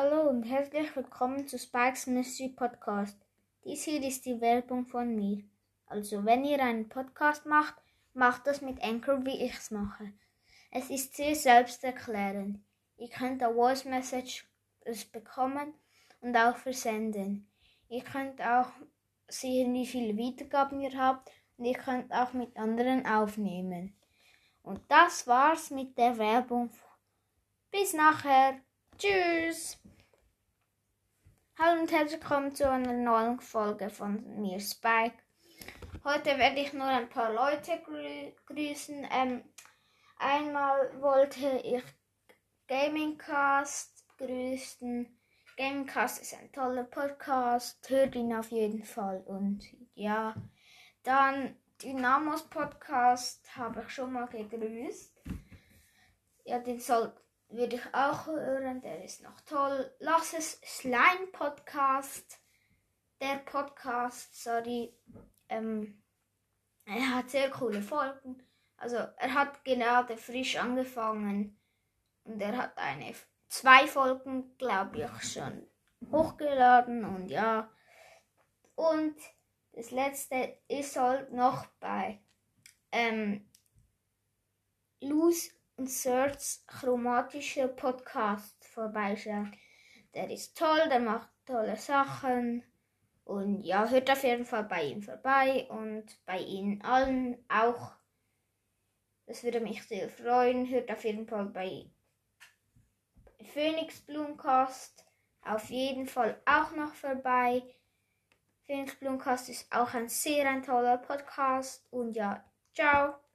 Hallo und herzlich willkommen zu Spikes Mystery Podcast. Dies hier ist die Werbung von mir. Also, wenn ihr einen Podcast macht, macht das mit Anchor, wie ich es mache. Es ist sehr selbsterklärend. Ihr könnt eine Voice Message bekommen und auch versenden. Ihr könnt auch sehen, wie viele Wiedergaben ihr habt und ihr könnt auch mit anderen aufnehmen. Und das war's mit der Werbung. Bis nachher. Tschüss. Hallo und herzlich willkommen zu einer neuen Folge von mir, Spike. Heute werde ich nur ein paar Leute grü grüßen. Ähm, einmal wollte ich Gamingcast grüßen. Gamingcast ist ein toller Podcast. Hört ihn auf jeden Fall. Und ja, dann Dynamos Podcast habe ich schon mal gegrüßt. Ja, den soll, würde ich auch hören. Der ist noch toll. Lass es Slime Podcast. Der Podcast, sorry. Ähm, er hat sehr coole Folgen. Also er hat gerade frisch angefangen und er hat eine zwei Folgen, glaube ich, schon hochgeladen und ja. Und das letzte ist halt noch bei ähm, Luz und Search chromatische Podcast vorbeischauen. Der ist toll, der macht tolle Sachen. Und ja, hört auf jeden Fall bei ihm vorbei und bei Ihnen allen auch. Das würde mich sehr freuen. Hört auf jeden Fall bei Phoenix Blumcast auf jeden Fall auch noch vorbei. Phoenix Blumcast ist auch ein sehr ein toller Podcast. Und ja, ciao.